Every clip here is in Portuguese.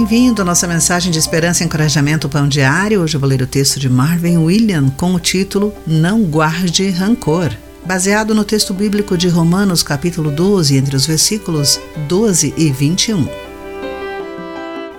Bem-vindo à nossa mensagem de esperança e encorajamento Pão Diário. Hoje eu vou ler o texto de Marvin William com o título Não Guarde Rancor, baseado no texto bíblico de Romanos, capítulo 12, entre os versículos 12 e 21.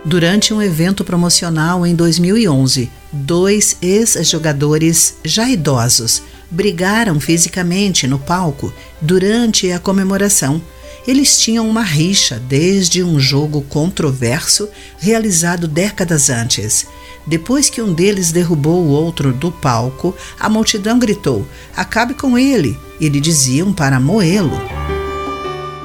Durante um evento promocional em 2011, dois ex-jogadores já idosos brigaram fisicamente no palco durante a comemoração eles tinham uma rixa desde um jogo controverso realizado décadas antes. Depois que um deles derrubou o outro do palco, a multidão gritou: Acabe com ele! E lhe diziam para moê-lo.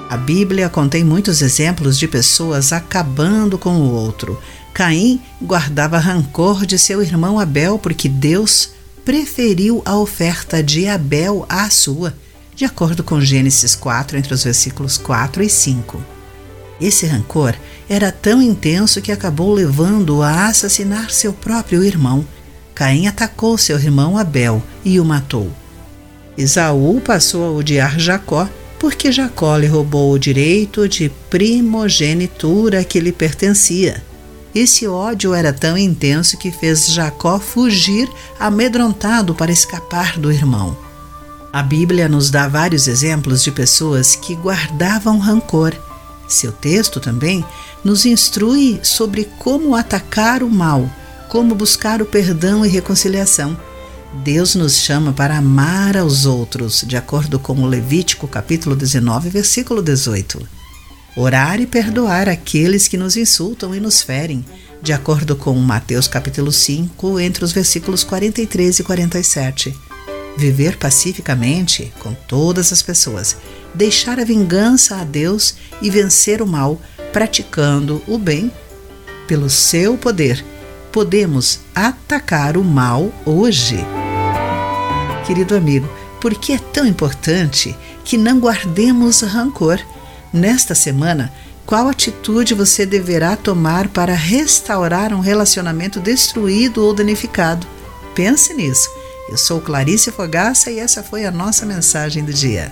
A Bíblia contém muitos exemplos de pessoas acabando com o outro. Caim guardava rancor de seu irmão Abel porque Deus preferiu a oferta de Abel à sua de acordo com Gênesis 4, entre os versículos 4 e 5. Esse rancor era tão intenso que acabou levando-o a assassinar seu próprio irmão. Caim atacou seu irmão Abel e o matou. Esaú passou a odiar Jacó porque Jacó lhe roubou o direito de primogenitura que lhe pertencia. Esse ódio era tão intenso que fez Jacó fugir amedrontado para escapar do irmão. A Bíblia nos dá vários exemplos de pessoas que guardavam rancor. Seu texto também nos instrui sobre como atacar o mal, como buscar o perdão e reconciliação. Deus nos chama para amar aos outros, de acordo com o Levítico capítulo 19, versículo 18. Orar e perdoar aqueles que nos insultam e nos ferem, de acordo com Mateus capítulo 5, entre os versículos 43 e 47 viver pacificamente com todas as pessoas, deixar a vingança a Deus e vencer o mal, praticando o bem. Pelo seu poder, podemos atacar o mal hoje. Querido amigo, por que é tão importante que não guardemos rancor? Nesta semana, qual atitude você deverá tomar para restaurar um relacionamento destruído ou danificado? Pense nisso eu sou Clarice Fogaça e essa foi a nossa mensagem do dia.